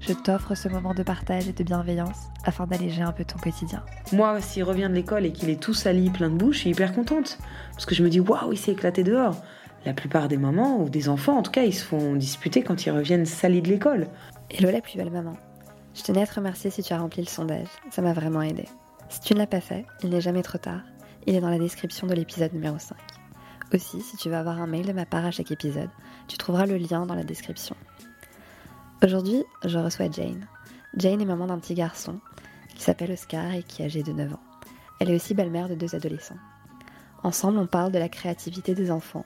je t'offre ce moment de partage et de bienveillance afin d'alléger un peu ton quotidien. Moi, s'il revient de l'école et qu'il est tout sali, plein de bouche, je suis hyper contente. Parce que je me dis, waouh, il s'est éclaté dehors. La plupart des mamans, ou des enfants en tout cas, ils se font disputer quand ils reviennent salis de l'école. Hello la plus belle maman. Je tenais à te remercier si tu as rempli le sondage, ça m'a vraiment aidé. Si tu ne l'as pas fait, il n'est jamais trop tard. Il est dans la description de l'épisode numéro 5. Aussi, si tu veux avoir un mail de ma part à chaque épisode, tu trouveras le lien dans la description. Aujourd'hui, je reçois Jane. Jane est maman d'un petit garçon qui s'appelle Oscar et qui est âgé de 9 ans. Elle est aussi belle-mère de deux adolescents. Ensemble, on parle de la créativité des enfants,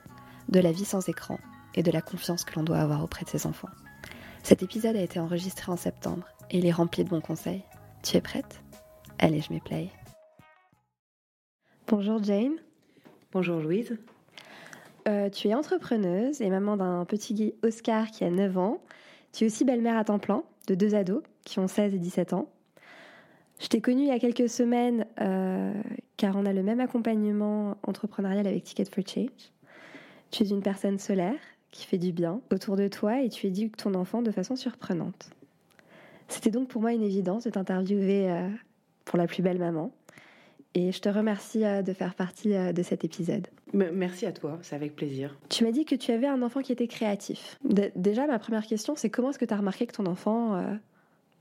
de la vie sans écran et de la confiance que l'on doit avoir auprès de ses enfants. Cet épisode a été enregistré en septembre et il est rempli de bons conseils. Tu es prête? Allez, je mets play. Bonjour Jane. Bonjour Louise. Euh, tu es entrepreneuse et maman d'un petit Oscar qui a 9 ans. Tu es aussi belle-mère à temps plein de deux ados qui ont 16 et 17 ans. Je t'ai connue il y a quelques semaines euh, car on a le même accompagnement entrepreneurial avec Ticket for Change. Tu es une personne solaire qui fait du bien autour de toi et tu éduques ton enfant de façon surprenante. C'était donc pour moi une évidence de t'interviewer euh, pour la plus belle maman. Et je te remercie euh, de faire partie de cet épisode. Merci à toi, c'est avec plaisir. Tu m'as dit que tu avais un enfant qui était créatif. D déjà, ma première question, c'est comment est-ce que tu as remarqué que ton enfant, euh,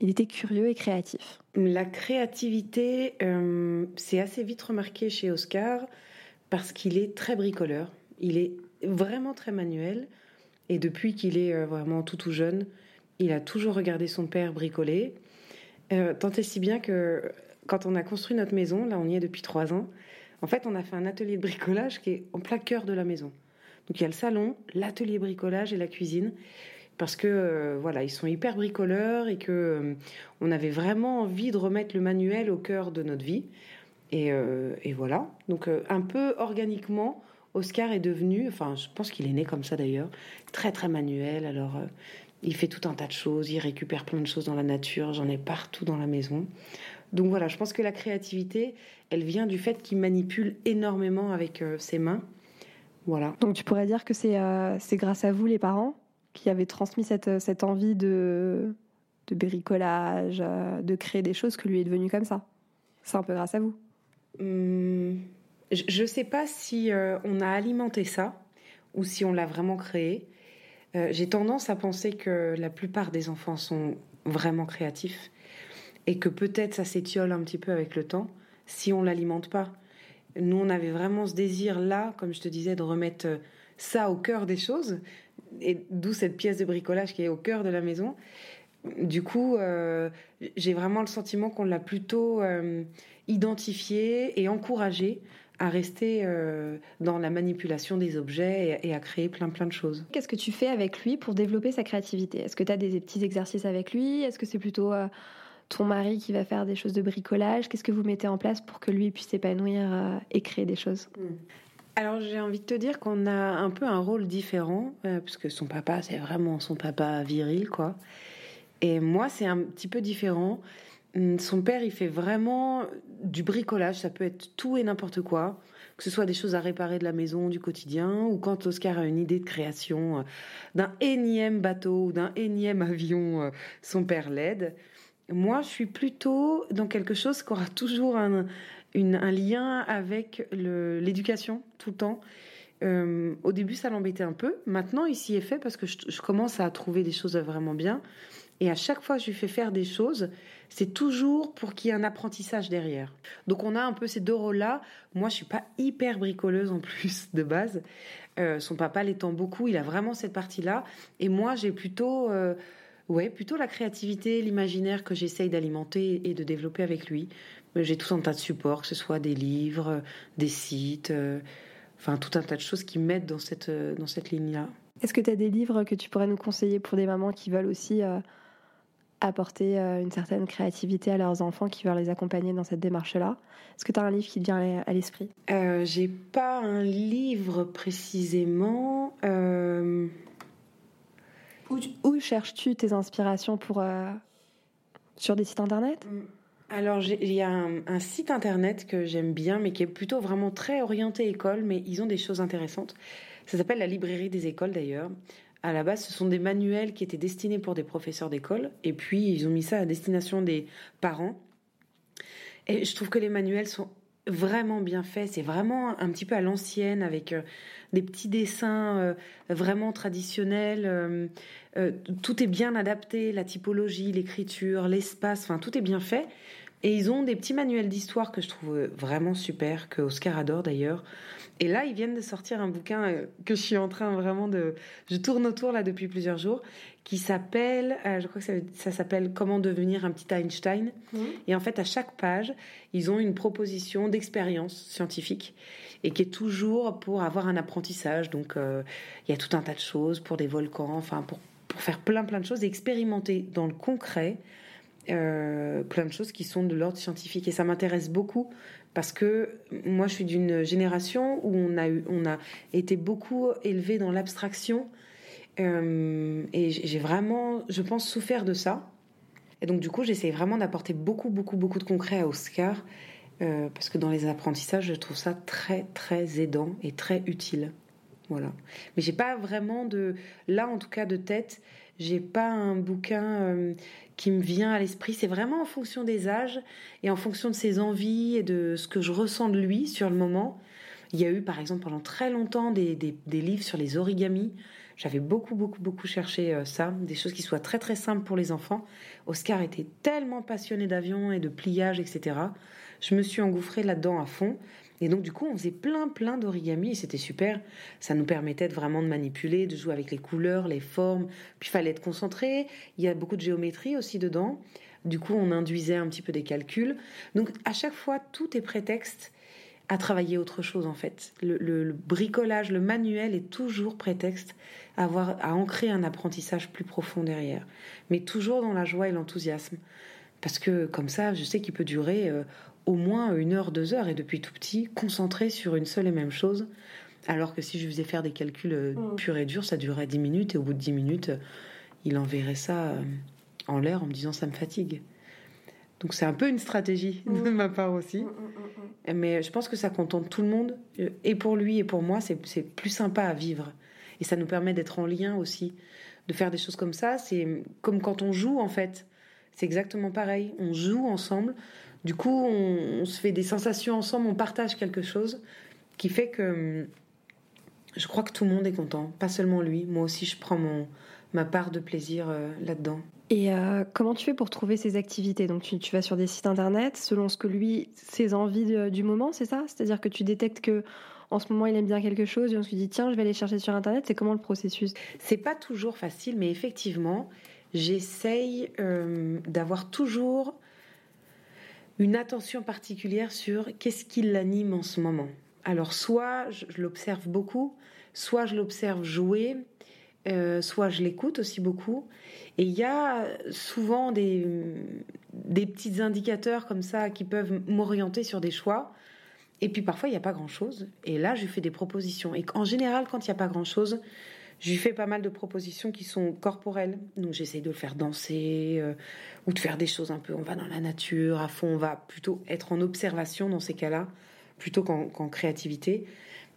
il était curieux et créatif? La créativité, euh, c'est assez vite remarqué chez Oscar parce qu'il est très bricoleur. Il est vraiment très manuel. Et depuis qu'il est euh, vraiment tout tout jeune, il a toujours regardé son père bricoler. Euh, tant et si bien que quand on a construit notre maison, là on y est depuis trois ans, en fait on a fait un atelier de bricolage qui est en plein cœur de la maison. Donc il y a le salon, l'atelier bricolage et la cuisine. Parce que euh, voilà, ils sont hyper bricoleurs et que euh, on avait vraiment envie de remettre le manuel au cœur de notre vie. Et, euh, et voilà. Donc un peu organiquement, Oscar est devenu, enfin je pense qu'il est né comme ça d'ailleurs, très très manuel. Alors il fait tout un tas de choses, il récupère plein de choses dans la nature, j'en ai partout dans la maison. Donc voilà, je pense que la créativité, elle vient du fait qu'il manipule énormément avec euh, ses mains. Voilà. Donc tu pourrais dire que c'est euh, grâce à vous les parents qui avez transmis cette, cette envie de, de bricolage, euh, de créer des choses que lui est devenu comme ça. C'est un peu grâce à vous. Hum, je ne sais pas si euh, on a alimenté ça ou si on l'a vraiment créé. Euh, J'ai tendance à penser que la plupart des enfants sont vraiment créatifs et que peut-être ça s'étiole un petit peu avec le temps si on l'alimente pas. Nous, on avait vraiment ce désir-là, comme je te disais, de remettre euh, ça au cœur des choses, et d'où cette pièce de bricolage qui est au cœur de la maison. Du coup, euh, j'ai vraiment le sentiment qu'on l'a plutôt euh, identifié et encouragé à rester dans la manipulation des objets et, et à créer plein plein de choses. Qu'est-ce que tu fais avec lui pour développer sa créativité? Est-ce que tu as des petits exercices avec lui? Est-ce que c'est plutôt ton mari qui va faire des choses de bricolage Qu'est-ce que vous mettez en place pour que lui puisse s'épanouir euh, et créer des choses? Alors j'ai envie de te dire qu'on a un peu un rôle différent, euh, puisque son papa, c'est vraiment son papa viril, quoi. Et moi, c'est un petit peu différent. Hum, Son père, il fait vraiment du bricolage, ça peut être tout et n'importe quoi, que ce soit des choses à réparer de la maison, du quotidien, ou quand Oscar a une idée de création euh, d'un énième bateau ou d'un énième avion, euh, son père l'aide. Moi, je suis plutôt dans quelque chose qui aura toujours un, lien avec l'éducation tout le temps. Euh, au début, ça l'embêtait un peu. Maintenant, il s'y est fait parce que je, je commence à trouver des choses vraiment bien. Et à chaque fois que je lui fais faire des choses, c'est toujours pour qu'il y ait un apprentissage derrière. Donc on a un peu ces deux rôles-là. Moi, je suis pas hyper bricoleuse en plus de base. Euh, son papa l'étant beaucoup, il a vraiment cette partie-là. Et moi, j'ai plutôt, euh, ouais, plutôt la créativité, l'imaginaire que j'essaye d'alimenter et de développer avec lui. Euh, J'ai tout un tas de supports, que ce soit des livres, euh, des sites, euh, enfin tout un tas de choses qui m'aident dans cette, dans cette ligne-là. Est-ce que tu as des livres que tu pourrais nous conseiller pour des mamans qui veulent aussi euh, apporter euh, une certaine créativité à leurs enfants qui veulent les accompagner dans cette démarche-là? Est-ce que tu as un livre qui te vient à l'esprit? J'ai pas un livre précisément. Où, cherches-tu tes inspirations pour euh, sur des sites internet? Alors, il y a un, un, site internet que j'aime bien, mais qui est plutôt vraiment très orienté école, mais ils ont des choses intéressantes. Ça s'appelle la librairie des écoles d'ailleurs. À la base, ce sont des manuels qui étaient destinés pour des professeurs d'école, et puis ils ont mis ça à destination des parents. Et je trouve que les manuels sont vraiment bien faits. C'est vraiment un petit peu à l'ancienne, avec euh, des petits dessins euh, vraiment traditionnels. Euh, tout est bien adapté, la typologie, l'écriture, l'espace, enfin tout est bien fait. Et ils ont des petits manuels d'histoire que je trouve vraiment super, que Oscar adore d'ailleurs. Et là, ils viennent de sortir un bouquin que je suis en train vraiment de... Je tourne autour là depuis plusieurs jours, qui s'appelle, euh, je crois que ça, ça s'appelle Comment devenir un petit Einstein. Mmh. Et en fait, à chaque page, ils ont une proposition d'expérience scientifique et qui est toujours pour avoir un apprentissage. Donc, euh, il y a tout un tas de choses pour des volcans, enfin, pour, pour faire plein plein de choses et expérimenter dans le concret euh, plein de choses qui sont de l'ordre scientifique. Et ça m'intéresse beaucoup parce que moi, je suis d'une génération où on a, eu, on a été beaucoup élevé dans l'abstraction. Euh, et j'ai vraiment, je pense, souffert de ça. Et donc, du coup, j'essaie vraiment d'apporter beaucoup, beaucoup, beaucoup de concret à Oscar. Euh, parce que dans les apprentissages, je trouve ça très, très aidant et très utile. Voilà. Mais j'ai pas vraiment de, là en tout cas de tête, j'ai pas un bouquin euh, qui me vient à l'esprit. C'est vraiment en fonction des âges et en fonction de ses envies et de ce que je ressens de lui sur le moment. Il y a eu par exemple pendant très longtemps des, des, des livres sur les origamis. J'avais beaucoup, beaucoup, beaucoup cherché euh, ça, des choses qui soient très, très simples pour les enfants. Oscar était tellement passionné d'avion et de pliage, etc. Je me suis engouffrée là-dedans à fond. Et donc, du coup, on faisait plein, plein d'origami c'était super. Ça nous permettait vraiment de manipuler, de jouer avec les couleurs, les formes. Puis, il fallait être concentré. Il y a beaucoup de géométrie aussi dedans. Du coup, on induisait un petit peu des calculs. Donc, à chaque fois, tout est prétexte à travailler autre chose, en fait. Le, le, le bricolage, le manuel est toujours prétexte à, avoir, à ancrer un apprentissage plus profond derrière. Mais toujours dans la joie et l'enthousiasme. Parce que comme ça, je sais qu'il peut durer euh, au moins une heure, deux heures, et depuis tout petit, concentré sur une seule et même chose. Alors que si je faisais faire des calculs euh, mmh. purs et durs, ça durerait dix minutes, et au bout de dix minutes, euh, il enverrait ça en l'air en me disant ça me fatigue. Donc c'est un peu une stratégie mmh. de ma part aussi. Mmh, Mais je pense que ça contente tout le monde, et pour lui et pour moi, c'est plus sympa à vivre. Et ça nous permet d'être en lien aussi, de faire des choses comme ça. C'est comme quand on joue en fait. C'est exactement pareil. On joue ensemble. Du coup, on, on, se fait des sensations ensemble, on partage quelque chose qui fait que hum, je crois que tout le monde est content, pas seulement lui. Moi aussi, je prends mon, ma part de plaisir euh, là-dedans. Et euh, comment tu fais pour trouver ces activités? Donc, tu, vas sur des sites internet selon ce que lui, ses envies du moment, c'est ça? C'est-à-dire que tu détectes que en ce moment il aime bien quelque chose et on se dit tiens, je vais aller chercher sur internet. C'est comment le processus? C'est pas toujours facile, mais effectivement, j'essaye euh, d'avoir toujours une attention particulière sur qu'est-ce qui l'anime en ce moment. Alors soit je l'observe beaucoup, soit je l'observe jouer, euh, soit je l'écoute aussi beaucoup. Et il y a souvent des, des petits indicateurs comme ça qui peuvent m'orienter sur des choix. Et puis parfois, il n'y a pas grand-chose. Et là, je lui fais des propositions. Et en général, quand il n'y a pas grand-chose, je lui fais pas mal de propositions qui sont corporelles. Donc j'essaye de le faire danser euh, ou de faire des choses un peu. On va dans la nature à fond. On va plutôt être en observation dans ces cas-là plutôt qu'en qu créativité.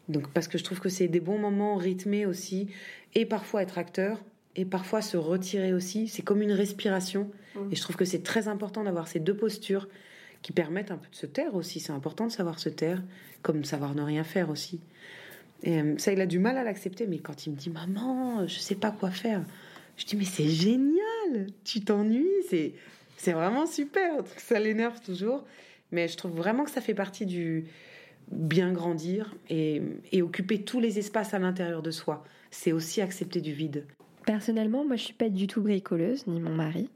Donc parce que je trouve que c'est des bons moments rythmés aussi et parfois être acteur et parfois se retirer aussi. C'est comme une respiration mmh. et je trouve que c'est très important d'avoir ces deux postures qui permettent un peu de se taire aussi. C'est important de savoir se taire comme savoir ne rien faire aussi. Et euh, ça, il a du mal à l'accepter. Mais quand il me dit maman, je sais pas quoi faire, je dis mais c'est génial, tu t'ennuies, c'est c'est vraiment super. Ça l'énerve toujours, mais je trouve vraiment que ça fait partie du bien grandir et, et occuper tous les espaces à l'intérieur de soi. C'est aussi accepter du vide. Personnellement, moi, je suis pas du tout bricoleuse, ni mon mari.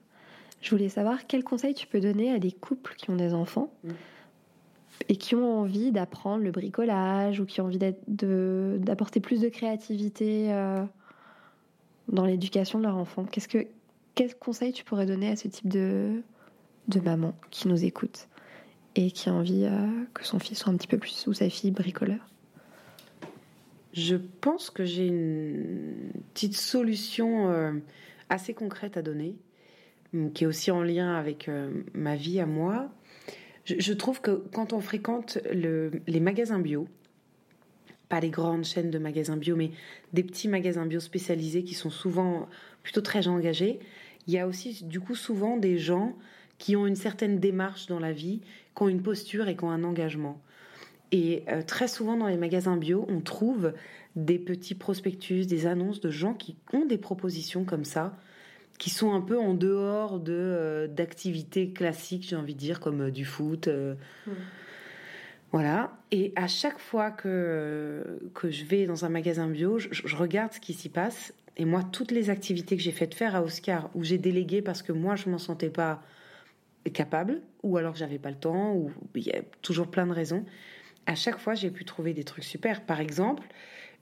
Je voulais savoir quel conseil tu peux donner à des couples qui ont des enfants. Mmh et qui ont envie d'apprendre le bricolage ou qui ont envie d'apporter plus de créativité euh, dans l'éducation de leur enfant. Qu'est-ce que quel conseil tu pourrais donner à ce type de, de maman qui nous écoute? Et qui a envie euh, que son fils soit un petit peu plus, ou sa fille, bricoleur Je pense que j'ai une petite solution euh, assez concrète à donner, hum, qui est aussi en lien avec euh, ma vie à moi. Je, trouve que quand on fréquente le- les magasins bio, pas les grandes chaînes de magasins bio, mais des petits magasins bio spécialisés qui sont souvent plutôt très engagés, il y a aussi du coup souvent des gens qui ont une certaine démarche dans la vie, qui ont une posture et qui ont un engagement. Et euh, très souvent dans les magasins bio, on trouve des petits prospectus, des annonces de gens qui ont des propositions comme ça, qui sont un peu en dehors de euh, d'activités classiques, j'ai envie de dire, comme euh, du foot. euh, Voilà. Et à chaque fois que, que je vais dans un magasin bio, je, je regarde ce qui s'y passe. Et moi, toutes les activités que j'ai faites faire à Oscar, où j'ai délégué parce que moi, je m'en sentais pas capable, ou alors j'avais pas le temps, ou il y a toujours plein de raisons. À chaque fois, j'ai pu trouver des trucs super. Par exemple,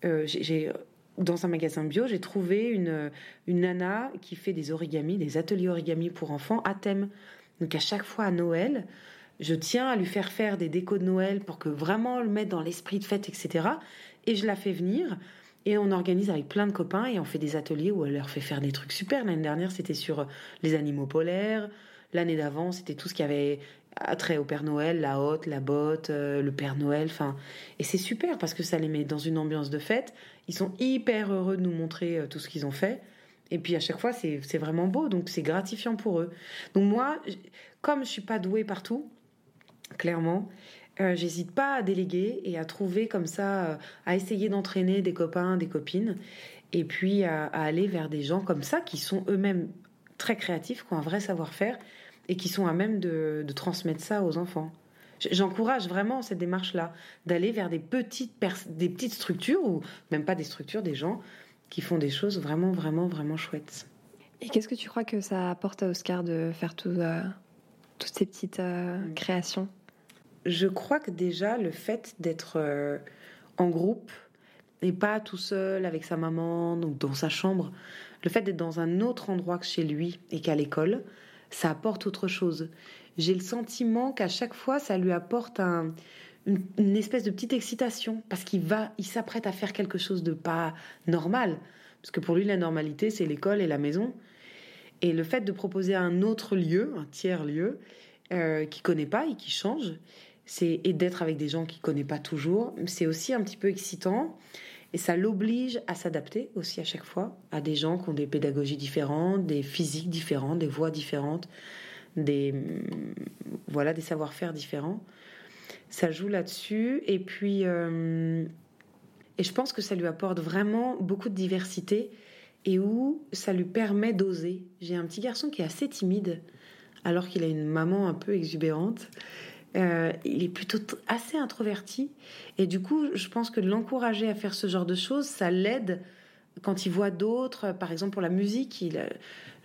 euh, j'ai- dans un magasin bio, j'ai trouvé une, une nana qui fait des origamis, des ateliers origami pour enfants à thème. Donc à chaque fois à Noël, je tiens à lui faire faire des décos de Noël pour que vraiment le mettre dans l'esprit de fête, etc. Et je la fais venir. Et on organise avec plein de copains et on fait des ateliers où elle leur fait faire des trucs super. L'année dernière, c'était sur les animaux polaires. L'année d'avant, c'était tout ce qui avait attrait au Père Noël, la hotte, la botte, euh, le Père Noël. Enfin, et c'est super parce que ça les met dans une ambiance de fête. Ils sont hyper heureux de nous montrer euh, tout ce qu'ils ont fait. Et puis à chaque fois, c'est vraiment beau, donc c'est gratifiant pour eux. Donc moi, comme je suis pas douée partout, clairement, euh, j'hésite pas à déléguer et à trouver comme ça, à essayer d'entraîner des copains, des copines, et puis à aller vers des gens comme ça qui sont eux-mêmes très créatifs, qui ont un vrai savoir-faire et qui sont à même de, de transmettre ça aux enfants. J'encourage vraiment cette démarche-là, d'aller vers des petites, des petites structures, ou même pas des structures, des gens qui font des choses vraiment, vraiment, vraiment chouettes. Et qu'est-ce que tu crois que ça apporte à Oscar de faire tout, euh, toutes ces petites euh, créations? Je crois que déjà le fait d'être euh, en groupe et pas tout seul avec sa maman donc dans sa chambre, le fait d'être dans un autre endroit que chez lui et qu'à l'école, ça apporte autre chose. J'ai le sentiment qu'à chaque fois ça lui apporte un- une, espèce de petite excitation parce qu'il va, il s'apprête à faire quelque chose de pas normal parce que pour lui la normalité c'est l'école et la maison. Et le fait de proposer un autre lieu, un tiers lieu, euh, qu'il connaît pas et qui change, et d'être avec des gens qu'il connaît pas toujours, c'est aussi un petit peu excitant et ça l'oblige à s'adapter aussi à chaque fois à des gens qui ont des pédagogies différentes, des physiques différentes, des voix différentes, des hum, voilà des savoir-faire différents. Ça joue là-dessus et puis euh, et je pense que ça lui apporte vraiment beaucoup de diversité et où ça lui permet d'oser. J'ai un petit garçon qui est assez timide alors qu'il a une maman un peu exubérante. Euh, il est plutôt assez introverti. Et du coup je pense que l'encourager à faire ce genre de choses ça l'aide quand il voit d'autres. Par exemple pour la musique il, euh,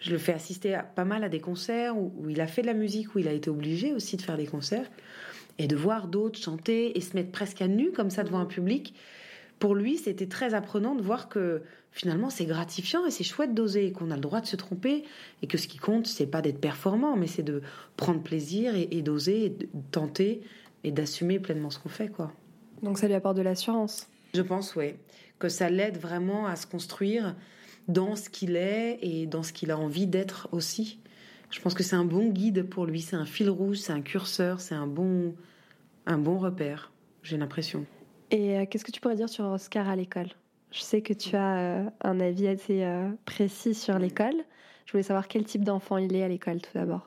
je le fais assister à, pas mal à des concerts où il a fait de la musique où il a été obligé aussi de faire des concerts. Et de voir d'autres chanter et se mettre presque à nu comme ça devant un public. Pour lui, c'était très apprenant de voir que finalement c'est gratifiant et c'est chouette d'oser et qu'on a le droit de se tromper et que ce qui compte, c'est pas d'être performant, mais c'est de prendre plaisir et, et d'oser, et de tenter et d'assumer pleinement ce qu'on fait, quoi. Donc ça lui apporte de l'assurance. Je pense, ouais, que ça l'aide vraiment à se construire dans ce qu'il est et dans ce qu'il a envie d'être aussi. Je pense que c'est un bon guide pour lui, c'est un fil rouge, c'est un curseur, c'est un bon, un bon repère. J'ai l'impression. Et euh, qu'est-ce que tu pourrais dire sur Oscar à l'école? Je sais que tu as euh, un avis assez euh, précis sur l'école. Je voulais savoir quel type d'enfant il est à l'école tout d'abord.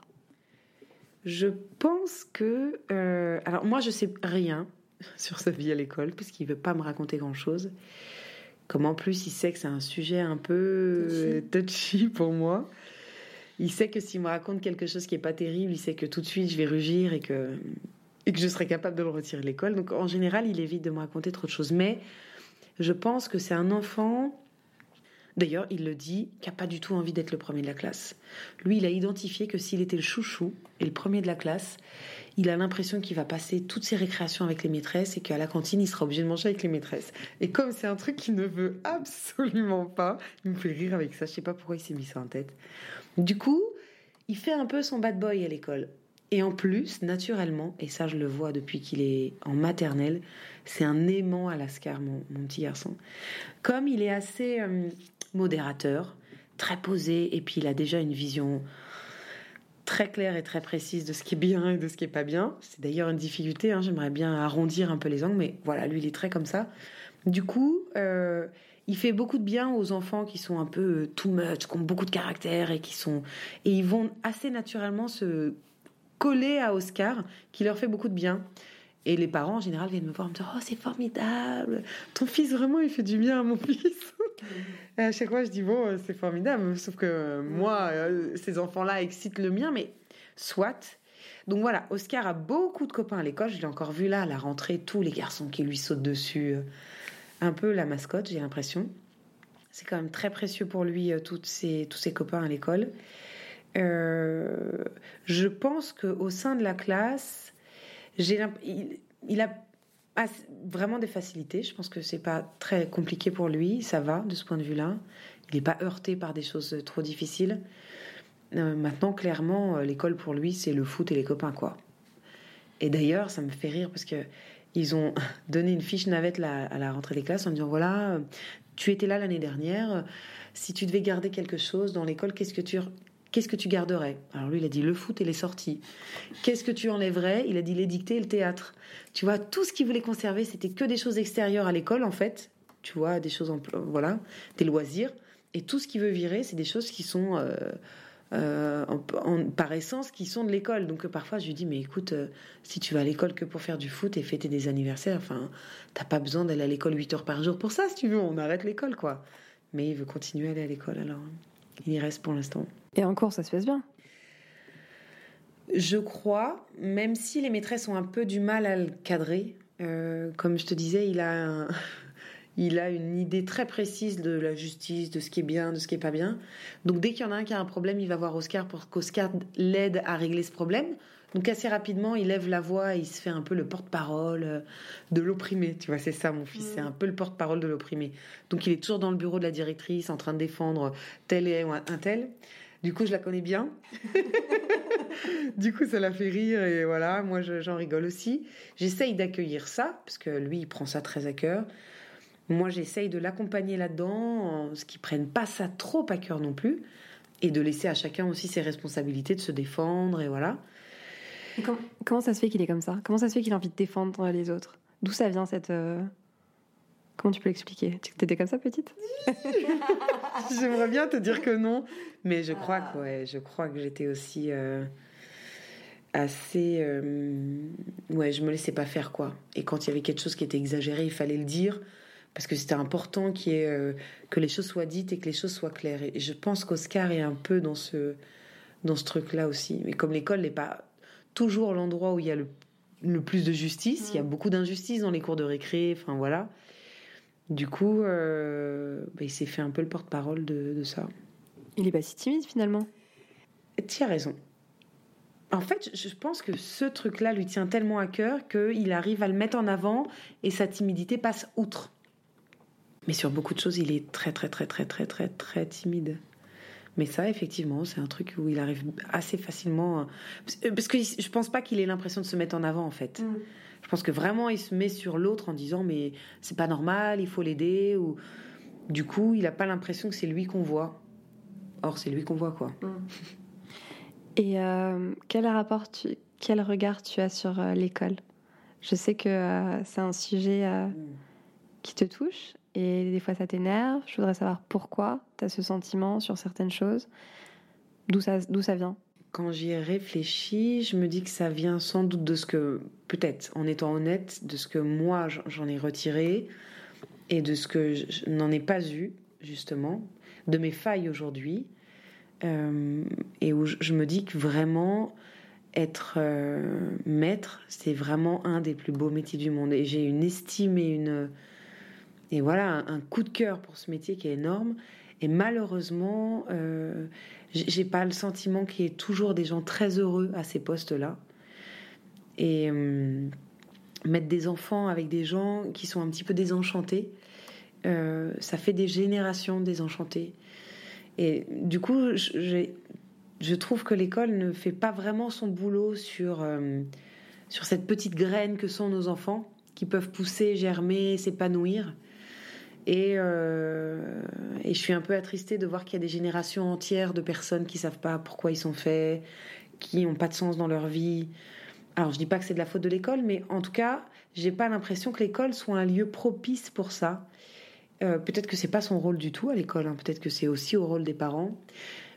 Je pense que. euh, alors, moi, je sais rien sur sa vie à l'école, puisqu'il veut pas me raconter grand-chose. Comme en plus, il sait que c'est un sujet un peu touchy pour moi. Il sait que s'il me raconte quelque chose qui est pas terrible, il sait que tout de suite, je vais rugir et que, et que je serai capable de le retirer de l'école. Donc, en général, il évite de me raconter trop de choses. Mais je pense que c'est un enfant D'ailleurs, il le dit, qu'il n'a pas du tout envie d'être le premier de la classe. Lui, il a identifié que s'il était le chouchou et le premier de la classe, il a l'impression qu'il va passer toutes ses récréations avec les maîtresses et qu'à la cantine, il sera obligé de manger avec les maîtresses. Et comme c'est un truc qu'il ne veut absolument pas, il me fait rire avec ça. Je sais pas pourquoi il s'est mis ça en tête. Du coup, il fait un peu son bad boy à l'école. Et en plus, naturellement, et ça je le vois depuis qu'il est en maternelle, c'est un aimant à l'ascar, mon, mon, petit garçon. Comme il est assez euh, modérateur, très posé, et puis il a déjà une vision très claire et très précise de ce qui est bien et de ce qui est pas bien. C'est d'ailleurs une difficulté, hein, j'aimerais bien arrondir un peu les angles, mais voilà, lui il est très comme ça. Du coup, euh, il fait beaucoup de bien aux enfants qui sont un peu euh, too much, qui ont beaucoup de caractère et qui sont et ils vont assez naturellement se coller à Oscar, qui leur fait beaucoup de bien. Et les parents en général viennent me voir me dire oh c'est formidable, ton fils vraiment il fait du bien à mon fils. et à chaque fois je dis bon euh, c'est formidable, sauf que moi euh, ces enfants-là excitent le mien, mais soit. Donc voilà, Oscar a beaucoup de copains à l'école. Je l'ai encore vu là à la rentrée, tous les garçons qui lui sautent dessus un peu la mascotte, j'ai l'impression. C'est quand même très précieux pour lui, euh, toutes ses, tous ses copains à l'école. Euh, je pense qu'au sein de la classe, j'ai il, il, a vraiment des facilités. Je pense que c'est pas très compliqué pour lui. Ça va de ce point de vue-là. Il n'est pas heurté par des choses trop difficiles. Euh, maintenant, clairement, l'école pour lui, c'est le foot et les copains, quoi. Et d'ailleurs, ça me fait rire parce que ils ont donné une fiche navette à la rentrée des classes en disant voilà, tu étais là l'année dernière, si tu devais garder quelque chose dans l'école, qu'est-ce que tu Qu'est-ce que tu garderais? Alors lui, il a dit le foot et les sorties. Qu'est-ce que tu enlèverais? Il a dit les dictées et le théâtre. Tu vois, tout ce qu'il voulait conserver, c'était que des choses extérieures à l'école, en fait. Tu vois, des choses, en, voilà, des loisirs. Et tout ce qu'il veut virer, c'est des choses qui sont euh, euh, en, par essence qui sont de l'école. Donc euh, parfois je lui dis mais écoute, si tu vas à l'école que pour faire du foot et fêter des anniversaires, enfin t'as pas besoin d'aller à l'école 8 heures par jour pour ça si tu veux, on arrête l'école quoi. Mais il veut continuer à aller à l'école alors il y reste pour l'instant. Et en cours ça se passe bien Je crois, même si les maîtresses ont un peu du mal à le cadrer. comme je te disais, il a un, il a une idée très précise de la justice, de ce qui est bien, de ce qui est pas bien. Donc dès qu'il y en a un qui a un problème, il va voir Oscar pour qu'Oscar l'aide à régler ce problème. Donc assez rapidement, il lève la voix et il se fait un peu le porte-parole euh, de l'opprimé. Tu vois, c'est ça mon fils, c'est un peu le porte-parole de l'opprimé. Donc il est toujours dans le bureau de la directrice en train de défendre tel et un tel. Du coup, je la connais bien. du coup, ça la fait rire et voilà, moi j'en rigole aussi. J'essaye d'accueillir ça parce que lui, il prend ça très à cœur. Moi, j'essaye de l'accompagner là-dedans, ce qui prenne pas ça trop à cœur non plus, et de laisser à chacun aussi ses responsabilités de se défendre, et voilà. Comment, ça se fait qu'il est comme ça? Comment ça se fait qu'il a envie de défendre les autres? D'où ça vient cette... Euh, comment tu peux l'expliquer? Tu étais comme ça, petite? J'aimerais bien te dire que non, mais je crois que, ouais, je crois que j'étais aussi... Euh, assez euh, ouais je me laissais pas faire quoi. Et quand il y avait quelque chose qui était exagéré il fallait le dire parce que c'était important euh, que les choses soient dites et que les choses soient claires. Et je pense qu'Oscar est un peu dans ce, dans ce truc-là aussi. Mais comme l'école n'est pas toujours l'endroit où il y a le, le plus de justice, il y a mm. beaucoup d'injustice dans les cours de récré, enfin voilà. Du coup, euh, bah, il s'est fait un peu le porte-parole de, de, ça. Il est pas si timide finalement. Tu as raison. En fait, je pense que ce truc-là lui tient tellement à cœur qu'il arrive à le mettre en avant et sa timidité passe outre. Mais sur beaucoup de choses, il est très, très, très, très, très, très, très timide. Mais ça, effectivement, c'est un truc où il arrive assez facilement. Parce que je pense pas qu'il ait l'impression de se mettre en avant, en fait. Mm. Je pense que vraiment, il se met sur l'autre en disant Mais c'est pas normal, il faut l'aider. Ou... Du coup, il a pas l'impression que c'est lui qu'on voit. Or, c'est lui qu'on voit, quoi. Mm. Et euh, quel rapport, tu... quel regard tu as sur euh, l'école? Je sais que euh, c'est un sujet mm. qui te touche et des fois ça t'énerve. Je voudrais savoir pourquoi tu as ce sentiment sur certaines choses. D'où ça, d'où ça vient? Quand j'y ai réfléchi, je me dis que ça vient sans doute de ce que, peut-être, en étant honnête, de ce que moi j'en ai retiré et de ce que je n'en ai pas eu, justement, de mes failles aujourd'hui. Euh, et où je me dis que vraiment, être euh, maître, c'est vraiment un des plus beaux métiers du monde. Et j'ai une estime et une et voilà, un, coup de cœur pour ce métier qui est énorme. Et malheureusement, euh, j'ai pas le sentiment qu'il y ait toujours des gens très heureux à ces postes-là. Et euh, mettre des enfants avec des gens qui sont un petit peu désenchantés, euh, ça fait des générations désenchantées. Et du coup, je trouve que l'école ne fait pas vraiment son boulot sur, euh, sur cette petite graine que sont nos enfants, qui peuvent pousser, germer, s'épanouir. Et, euh, et, je suis un peu attristée de voir qu'il y a des générations entières de personnes qui savent pas pourquoi ils sont faits, qui n'ont pas de sens dans leur vie. Alors je dis pas que c'est de la faute de l'école, mais en tout cas, j'ai pas l'impression que l'école soit un lieu propice pour ça. Euh, peut-être que c'est pas son rôle du tout à l'école, hein. peut-être que c'est aussi au rôle des parents.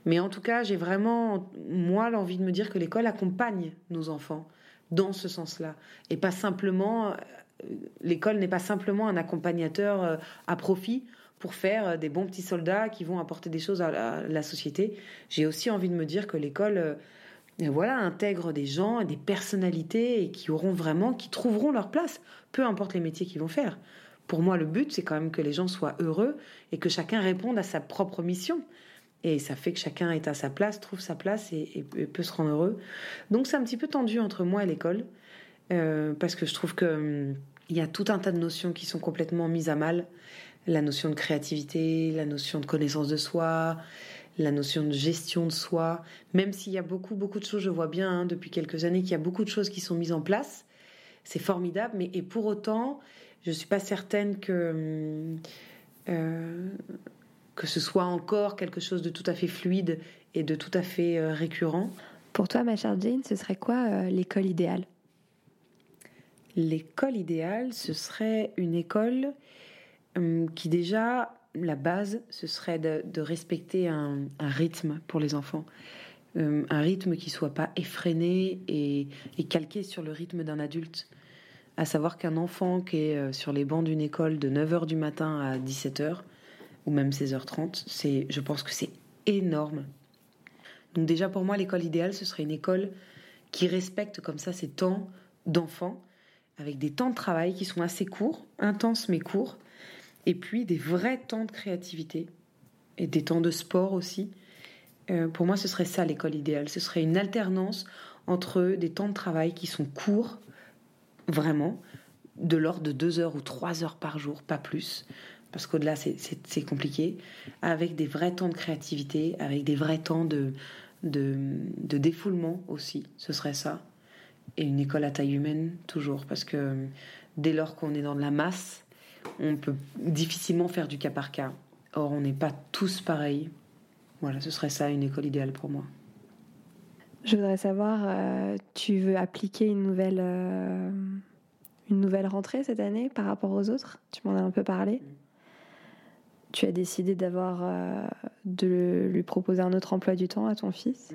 Mais en tout cas, j'ai vraiment, moi, l'envie de me dire que l'école accompagne nos enfants dans ce sens-là. Et pas simplement, euh, l'école n'est pas simplement un accompagnateur euh, à profit pour faire des bons petits soldats qui vont apporter des choses à la, société. J'ai aussi envie de me dire que l'école, voilà, intègre des gens, des personnalités et qui auront vraiment, qui trouveront leur place, peu importe les métiers qu'ils vont faire pour moi, le but, c'est quand même que les gens soient heureux et que chacun réponde à sa propre mission. Et ça fait que chacun est à sa place, trouve sa place et, peut se rendre heureux. Donc c'est un petit peu tendu entre moi et l'école, euh, parce que je trouve que hum, il y a tout un tas de notions qui sont complètement mises à mal. La notion de créativité, la notion de connaissance de soi, la notion de gestion de soi. Même s'il y a beaucoup, beaucoup de choses, je vois bien hein, depuis quelques années qu'il y a beaucoup de choses qui sont mises en place. C'est formidable, mais et pour autant, je suis pas certaine que euh, que ce soit encore quelque chose de tout à fait fluide et de tout à fait euh, récurrent. Pour toi, ma chère Jane, ce serait quoi l'école idéale? L'école idéale, ce serait une école qui déjà, la base, ce serait de, respecter un, rythme pour les enfants. un rythme qui soit pas effréné et calqué sur le rythme d'un adulte à savoir qu'un enfant qui est euh, sur les bancs d'une école de 9h du matin à 17h, ou même 16h30, c'est, je pense que c'est énorme. Donc déjà pour moi, l'école idéale, ce serait une école qui respecte comme ça ses temps d'enfant, avec des temps de travail qui sont assez courts, intenses mais courts, et puis des vrais temps de créativité, et des temps de sport aussi. Euh, pour moi, ce serait ça l'école idéale. Ce serait une alternance entre des temps de travail qui sont courts, vraiment, de l'ordre de deux heures ou trois heures par jour, pas plus, parce qu'au-delà, c'est compliqué, avec des vrais temps de créativité, avec des vrais temps de, de, défoulement aussi, ce serait ça. Et une école à taille humaine, toujours, parce que dès lors qu'on est dans de la masse, on peut difficilement faire du cas par cas. Or, on n'est pas tous pareils. Voilà, ce serait ça une école idéale pour moi. Je voudrais savoir, euh, tu veux appliquer une nouvelle, euh, une nouvelle rentrée cette année par rapport aux autres? Tu m'en as un peu parlé. Tu as décidé d'avoir, euh, de lui proposer un autre emploi du temps à ton fils?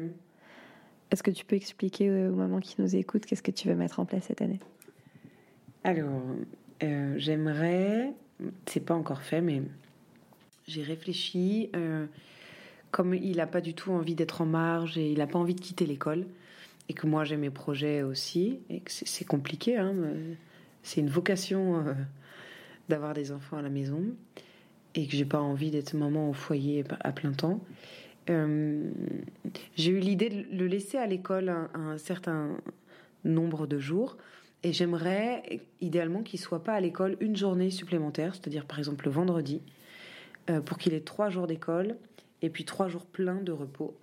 Est-ce que tu peux expliquer aux mamans qui nous écoutent qu'est-ce que tu veux mettre en place cette année? Alors, j'aimerais, c'est pas encore fait, mais j'ai réfléchi comme il n'a pas du tout envie d'être en marge et il n'a pas envie de quitter l'école, et que moi j'ai mes projets aussi, et que c'est compliqué, hein, c'est une vocation euh, d'avoir des enfants à la maison, et que j'ai pas envie d'être maman au foyer à plein temps. Euh, j'ai eu l'idée de le laisser à l'école un, certain nombre de jours, et j'aimerais idéalement qu'il soit pas à l'école une journée supplémentaire, c'est-à-dire par exemple le vendredi, euh, pour qu'il ait trois jours d'école et puis trois jours pleins de repos.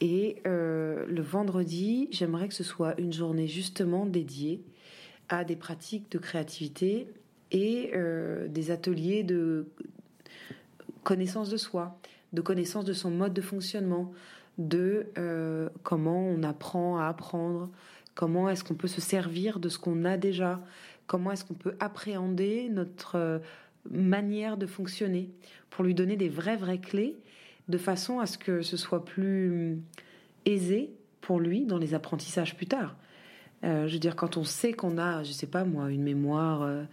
Et euh, le vendredi, j'aimerais que ce soit une journée justement dédiée à des pratiques de créativité et des ateliers de connaissance de soi, de connaissance de son mode de fonctionnement, de euh, comment on apprend à apprendre, comment est-ce qu'on peut se servir de ce qu'on a déjà, comment est-ce qu'on peut appréhender notre manière de fonctionner pour lui donner des vraies vraies clés de façon à ce que ce soit plus aisé pour lui dans les apprentissages plus tard. Euh, je veux dire, quand on sait qu'on a, je sais pas moi, une mémoire euh,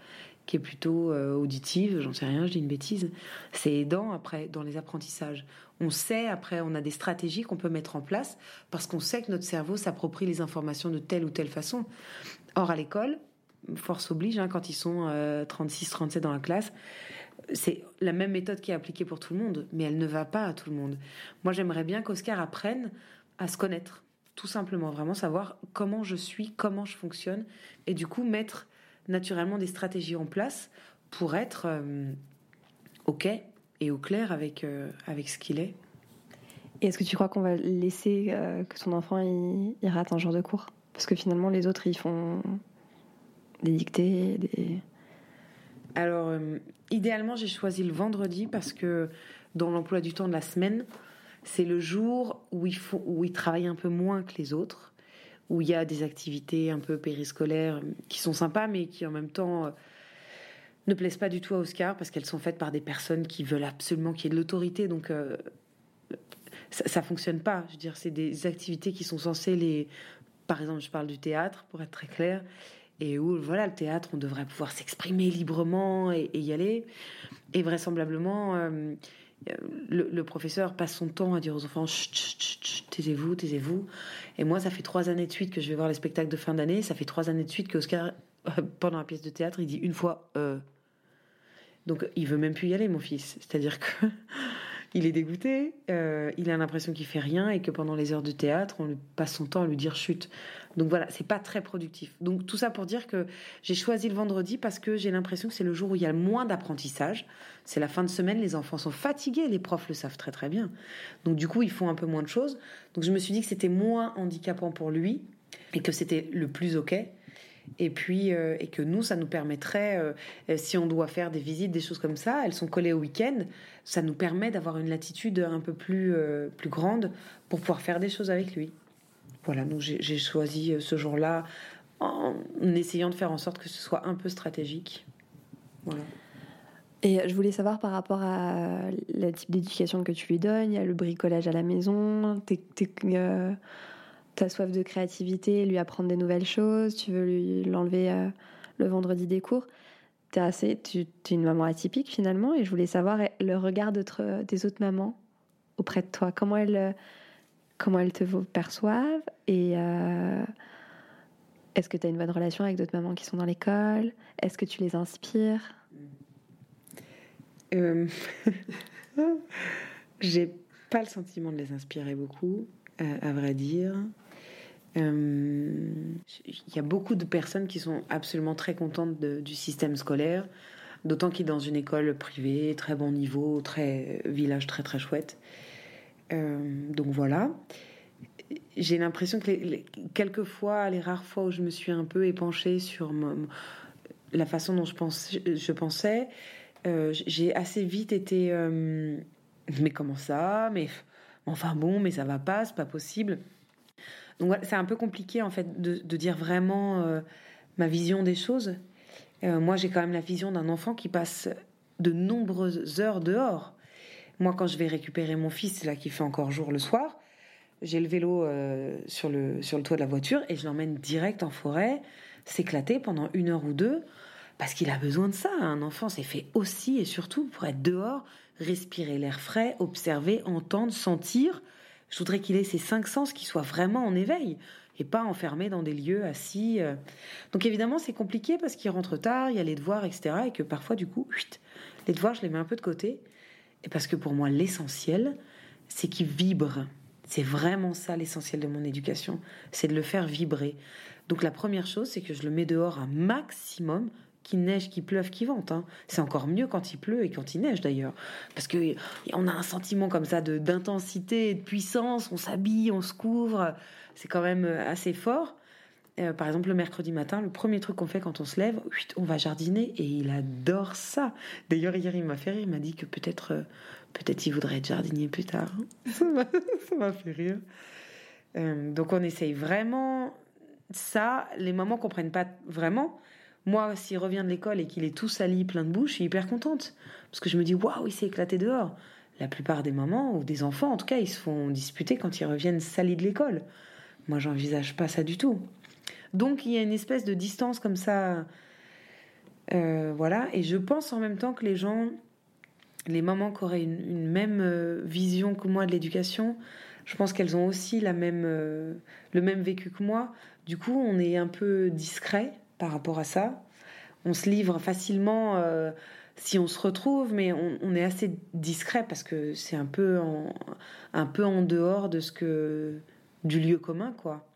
qui est plutôt euh, auditive, j'en sais rien, je dis une bêtise, c'est aidant après dans les apprentissages. On sait après, on a des stratégies qu'on peut mettre en place parce qu'on sait que notre cerveau s'approprie les informations de telle ou telle façon. Or, à l'école, force oblige, hein, quand ils sont 36, 37 dans la classe, c'est la même méthode qui est appliquée pour tout le monde, mais elle ne va pas à tout le monde. Moi, j'aimerais bien qu'Oscar apprenne à se connaître, tout simplement, vraiment savoir comment je suis, comment je fonctionne, et du coup mettre naturellement des stratégies en place pour être euh, ok et au clair avec, euh, avec ce qu'il est. Et est-ce que tu crois qu'on va laisser euh, que son enfant il, il rate un jour de cours? Parce que finalement, les autres, ils font des dictées, des... Alors, euh, idéalement, j'ai choisi le vendredi parce que dans l'emploi du temps de la semaine, c'est le jour où il, faut, où il travaille un peu moins que les autres, où il y a des activités un peu périscolaires qui sont sympas, mais qui en même temps euh, ne plaisent pas du tout à Oscar parce qu'elles sont faites par des personnes qui veulent absolument qu'il y ait de l'autorité. Donc, euh, ça, ça fonctionne pas. Je veux dire, c'est des activités qui sont censées les. Par exemple, je parle du théâtre, pour être très clair et où voilà le théâtre on devrait pouvoir s'exprimer librement et, y aller et vraisemblablement euh, le, le, professeur passe son temps à dire aux enfants chut, chut, chut, taisez-vous taisez-vous. Et moi ça fait trois années de suite que je vais voir les spectacles de fin d'année. Ça fait trois années de suite que Oscar pendant la pièce de théâtre il dit une fois euh... donc il veut même plus y aller mon fils. C'est-à-dire que il est dégoûté, euh, il a l'impression qu'il fait rien et que pendant les heures de théâtre, on lui passe son temps à lui dire chute. Donc voilà, c'est pas très productif. Donc tout ça pour dire que j'ai choisi le vendredi parce que j'ai l'impression que c'est le jour où il y a le moins d'apprentissage. C'est la fin de semaine, les enfants sont fatigués, les profs le savent très très bien. Donc du coup, ils font un peu moins de choses. Donc je me suis dit que c'était moins handicapant pour lui et que c'était le plus ok et puis euh, et que nous ça nous permettrait euh, si on doit faire des visites des choses comme ça elles sont collées au week-end ça nous permet d'avoir une latitude un peu plus euh, plus grande pour pouvoir faire des choses avec lui voilà donc j'ai choisi ce jour-là en essayant de faire en sorte que ce soit un peu stratégique et je voulais savoir par rapport à le type d'éducation que tu lui donnes, il y a le bricolage à la maison, euh, ta soif de créativité, lui apprendre des nouvelles choses, tu veux lui l'enlever euh, le vendredi des cours. Assez, tu es une maman atypique finalement, et je voulais savoir le regard des autres mamans auprès de toi. Comment elles, comment elles te perçoivent et euh, est-ce que tu as une bonne relation avec d'autres mamans qui sont dans l'école? Est-ce que tu les inspires? Euh... J'ai pas le sentiment de les inspirer beaucoup, euh, à vrai dire. Il euh, y a beaucoup de personnes qui sont absolument très contentes du système scolaire, d'autant qu'il est dans une école privée, très bon niveau, très village très très chouette. Euh, donc voilà. J'ai l'impression que les, les, quelquefois, les rares fois où je me suis un peu épanchée sur la façon dont je, pensais, euh, j'ai assez vite été euh, mais comment ça? Mais enfin bon mais ça va pas c'est pas possible. Donc voilà, c'est un peu compliqué en fait de, dire vraiment ma vision des choses. Moi j'ai quand même la vision d'un enfant qui passe de nombreuses heures dehors moi quand je vais récupérer mon fils là qui fait encore jour le soir j'ai le vélo euh, sur le sur le toit de la voiture et je l'emmène direct en forêt s'éclater pendant une heure ou deux parce qu'il a besoin de ça. Un enfant, c'est fait aussi et surtout pour être dehors, respirer l'air frais, observer, entendre, sentir. Je voudrais qu'il ait ces cinq sens qui soient vraiment en éveil et pas enfermé dans des lieux assis. Donc évidemment, c'est compliqué parce qu'il rentre tard, il y a les devoirs, etc. Et que parfois, du coup, les devoirs, je les mets un peu de côté. Parce que pour moi, l'essentiel, c'est qu'il vibre. C'est vraiment ça l'essentiel de mon éducation, c'est de le faire vibrer. Donc la première chose, c'est que je le mets dehors un maximum, qu'il neige, qu'il pleuve, qu'il vente. Hein. C'est encore mieux quand il pleut et quand il neige d'ailleurs. Parce que on a un sentiment comme ça de d'intensité, de puissance, on s'habille, on se couvre, c'est quand même assez fort. Euh, par exemple, le mercredi matin, le premier truc qu'on fait quand on se lève, on va jardiner et il adore ça. D'ailleurs, hier, il m'a fait rire, il m'a dit que peut-être euh, peut-être il voudrait être jardinier plus tard. ça m'a fait rire. Euh, donc on essaye vraiment ça. Les mamans comprennent pas vraiment. Moi, s'il revient de l'école et qu'il est tout sali, plein de bouche, je suis hyper contente. Parce que je me dis, waouh, il s'est éclaté dehors. La plupart des mamans, ou des enfants en tout cas, ils se font disputer quand ils reviennent salis de l'école. Moi, j'envisage pas ça du tout. Donc, il y a une espèce de distance comme ça. Euh, voilà. Et je pense en même temps que les gens, les mamans qui auraient une, même vision que moi de l'éducation, je pense qu'elles ont aussi la même, euh, le même vécu que moi. Du coup, on est un peu discret par rapport à ça. On se livre facilement. Euh, si on se retrouve, mais on, est assez discret parce que c'est un peu en, un peu en dehors de ce que du lieu commun, quoi.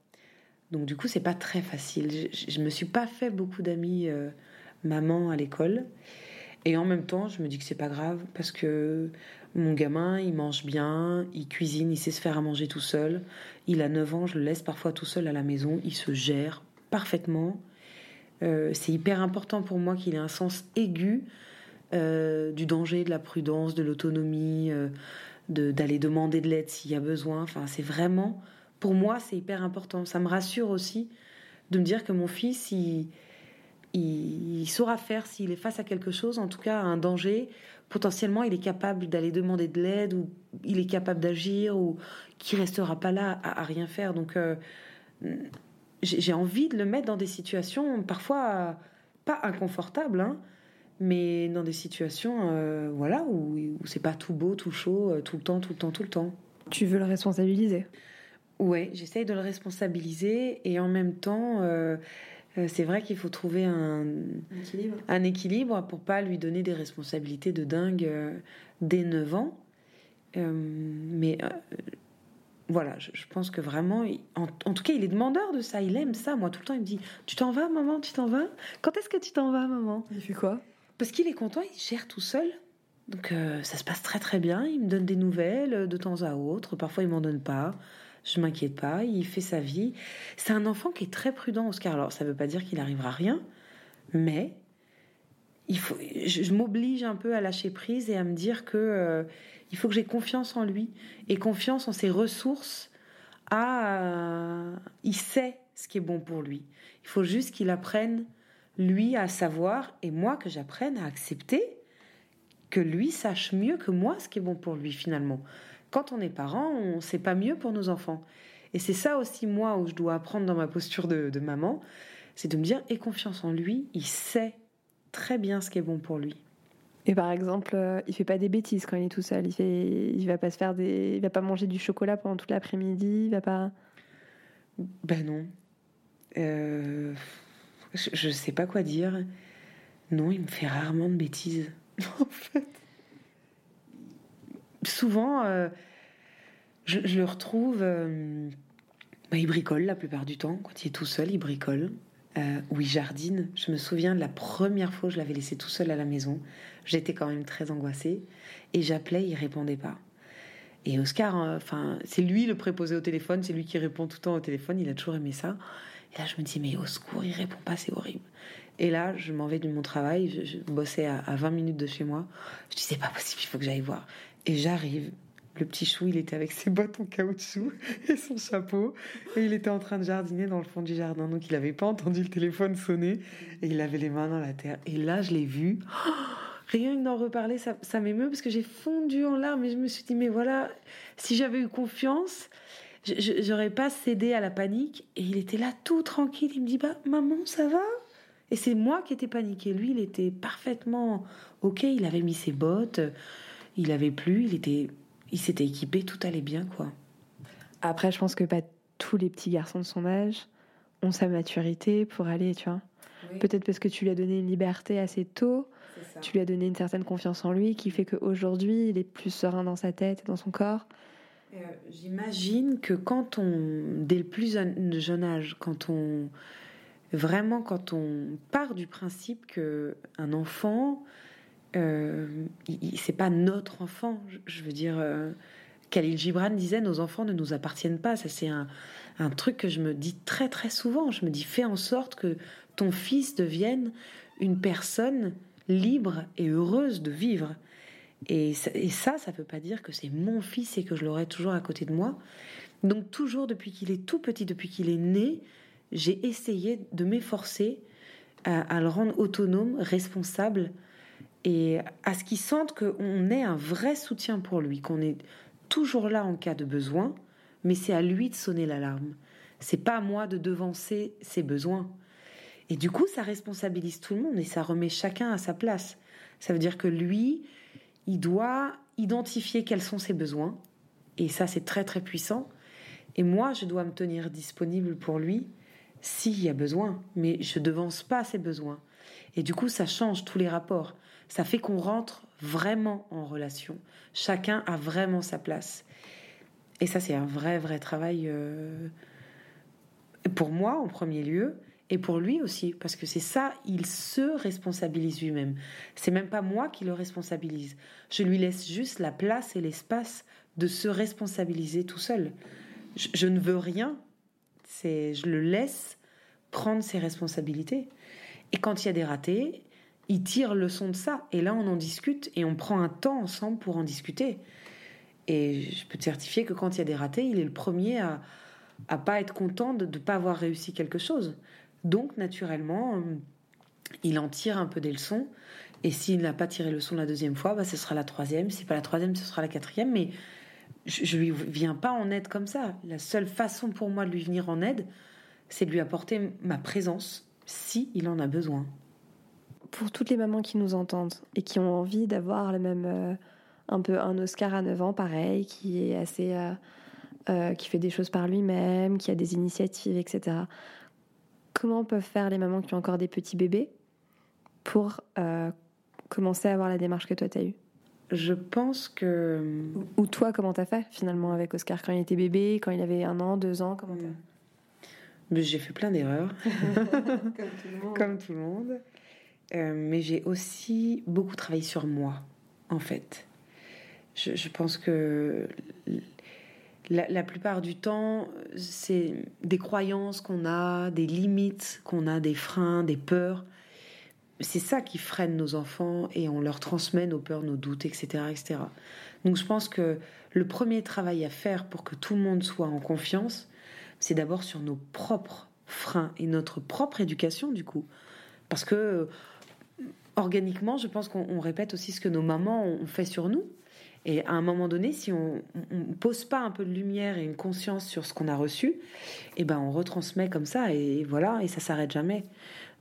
Donc du coup, c'est pas très facile. Je, me suis pas fait beaucoup d'amis euh, maman à l'école, et en même temps, je me dis que c'est pas grave parce que mon gamin, il mange bien, il cuisine, il sait se faire à manger tout seul. Il a 9 ans, je le laisse parfois tout seul à la maison, il se gère parfaitement. Euh, c'est hyper important pour moi qu'il ait un sens aigu euh, du danger, de la prudence, de l'autonomie, d'aller demander de l'aide s'il y a besoin. Enfin, c'est vraiment, pour moi, c'est hyper important. Ça me rassure aussi de me dire que mon fils, il, saura faire s'il est face à quelque chose, en tout cas à un danger. Potentiellement, il est capable d'aller demander de l'aide ou il est capable d'agir ou qui restera pas là à, rien faire. Donc, j'ai envie de le mettre dans des situations parfois pas inconfortables, hein, mais dans des situations euh, voilà où, c'est pas tout beau, tout chaud, euh, tout le temps, tout le temps, tout le temps. Tu veux le responsabiliser? Ouais, j'essaye de le responsabiliser et en même temps, euh, c'est vrai qu'il faut trouver un, équilibre. un équilibre pour pas lui donner des responsabilités de dingue dès 9 ans. mais voilà, je, pense que vraiment, en, tout cas, il est demandeur de ça, il aime ça. Moi, tout le temps, il me dit Tu t'en vas, maman? Tu t'en vas Quand est-ce que tu t'en vas, maman? Il fait quoi? Parce qu'il est content, il gère tout seul. Donc, euh, ça se passe très très bien. Il me donne des nouvelles euh, de temps à autre. Parfois, il m'en donne pas. Je m'inquiète pas. Il fait sa vie. C'est un enfant qui est très prudent, Oscar. Alors, ça ne veut pas dire qu'il n'arrivera rien, mais il faut, je, m'oblige un peu à lâcher prise et à me dire que euh, il faut que j'ai confiance en lui et confiance en ses ressources. À, il sait ce qui est bon pour lui. Il faut juste qu'il apprenne lui à savoir et moi que j'apprenne à accepter que lui sache mieux que moi ce qui est bon pour lui finalement. Quand on est parent, on sait pas mieux pour nos enfants. Et c'est ça aussi moi où je dois apprendre dans ma posture de, de maman, c'est de me dire aie confiance en lui, il sait très bien ce qui est bon pour lui. Et par exemple, euh, il fait pas des bêtises quand il est tout seul. Il fait, il va pas se faire des, il va pas manger du chocolat pendant toute l'après-midi. Il va pas. Ben non. Euh, je, ne sais pas quoi dire. Non, il me fait rarement de bêtises. en fait. Souvent, euh, je, le retrouve. Bah, il bricole la plupart du temps. Quand il est tout seul, il bricole euh, où il jardine. Je me souviens de la première fois où je l'avais laissé tout seul à la maison. J'étais quand même très angoissée et j'appelais, il répondait pas. Et Oscar, euh, enfin, c'est lui le préposé au téléphone, c'est lui qui répond tout le temps au téléphone. Il a toujours aimé ça. Et là, je me dis mais au secours, il répond pas, c'est horrible. Et là, je m'en vais de mon travail. Je, bossais à, à, 20 minutes de chez moi. Je dis c'est pas possible, il faut que j'aille voir. Et j'arrive le petit chou, il était avec ses bottes en caoutchouc et son chapeau. Et il était en train de jardiner dans le fond du jardin. Donc il n'avait pas entendu le téléphone sonner. Et il avait les mains dans la terre. Et là, je l'ai vu. rien que d'en reparler, ça, ça m'émeut parce que j'ai fondu en larmes. Et je me suis dit, mais voilà, si j'avais eu confiance, j'aurais pas cédé à la panique. Et il était là tout tranquille. Il me dit, bah, maman, ça va? Et c'est moi qui étais paniquée. Lui, il était parfaitement OK. Il avait mis ses bottes. Il avait plu. Il était il s'était équipé, tout allait bien, quoi. Après, je pense que pas tous les petits garçons de son âge ont sa maturité pour aller, tu vois. Peut-être parce que tu lui as donné une liberté assez tôt, tu lui as donné une certaine confiance en lui qui fait qu'aujourd'hui, il est plus serein dans sa tête et dans son corps. Euh, j'imagine que quand on, dès le plus jeune âge, quand on vraiment quand on part du principe que un enfant euh, c'est pas notre enfant. Je, veux dire, euh, Khalil Gibran disait nos enfants ne nous appartiennent pas. Ça, c'est un, truc que je me dis très très souvent. Je me dis fais en sorte que ton fils devienne une personne libre et heureuse de vivre. Et ça, ça, ça veut pas dire que c'est mon fils et que je l'aurai toujours à côté de moi. Donc toujours depuis qu'il est tout petit, depuis qu'il est né, j'ai essayé de m'efforcer à, le rendre autonome, responsable et à ce qu'il sente qu'on est un vrai soutien pour lui, qu'on est toujours là en cas de besoin, mais c'est à lui de sonner l'alarme. C'est pas à moi de devancer ses besoins. Et du coup, ça responsabilise tout le monde et ça remet chacun à sa place. Ça veut dire que lui, il doit identifier quels sont ses besoins. Et ça, c'est très très puissant. Et moi, je dois me tenir disponible pour lui s'il y a besoin. Mais je devance pas ses besoins. Et du coup, ça change tous les rapports. ça fait qu'on rentre vraiment en relation. Chacun a vraiment sa place. Et ça, c'est un vrai, vrai travail euh, pour moi en premier lieu, et pour lui aussi, parce que c'est ça, il se responsabilise lui-même. C'est même pas moi qui le responsabilise. Je lui laisse juste la place et l'espace de se responsabiliser tout seul. Je, je ne veux rien, c'est je le laisse prendre ses responsabilités. Et quand il y a des ratés, il tire le son de ça. Et là, on en discute et on prend un temps ensemble pour en discuter. Et je peux te certifier que quand il y a des ratés, il est le premier à, à pas être content de ne pas avoir réussi quelque chose. Donc, naturellement, euh, il en tire un peu des leçons. Et s'il n'a pas tiré le son la deuxième fois, bah, ce sera la troisième. Si pas la troisième, ce sera la quatrième. Mais je, ne lui viens pas en aide comme ça. La seule façon pour moi de lui venir en aide, c'est de lui apporter ma présence si il en a besoin. Pour toutes les mamans qui nous entendent et qui ont envie d'avoir le même euh, un peu un Oscar à 9 ans pareil, qui est assez euh, euh, qui fait des choses par lui-même, qui a des initiatives, etc. Comment peuvent faire les mamans qui ont encore des petits bébés pour commencer à avoir la démarche que toi tu as eue? Je pense que. Ou toi, comment t'as fait finalement avec Oscar? Quand il était bébé, quand il avait un an, deux ans comment Mais J'ai fait plein d'erreurs, Comme tout le monde. comme tout le monde. Euh, mais j'ai aussi beaucoup travaillé sur moi, en fait. Je, je pense que la, la plupart du temps, c'est des croyances qu'on a, des limites qu'on a, des freins, des peurs. C'est ça qui freine nos enfants et on leur transmet nos peurs, nos doutes, etc., etc. Donc je pense que le premier travail à faire pour que tout le monde soit en confiance, c'est d'abord sur nos propres freins et notre propre éducation du coup. Parce que euh, organiquement, je pense qu'on on répète aussi ce que nos mamans ont fait sur nous. Et à un moment donné, si on ne pose pas un peu de lumière et une conscience sur ce qu'on a reçu, eh ben on retransmet comme ça et voilà, et ça s'arrête jamais.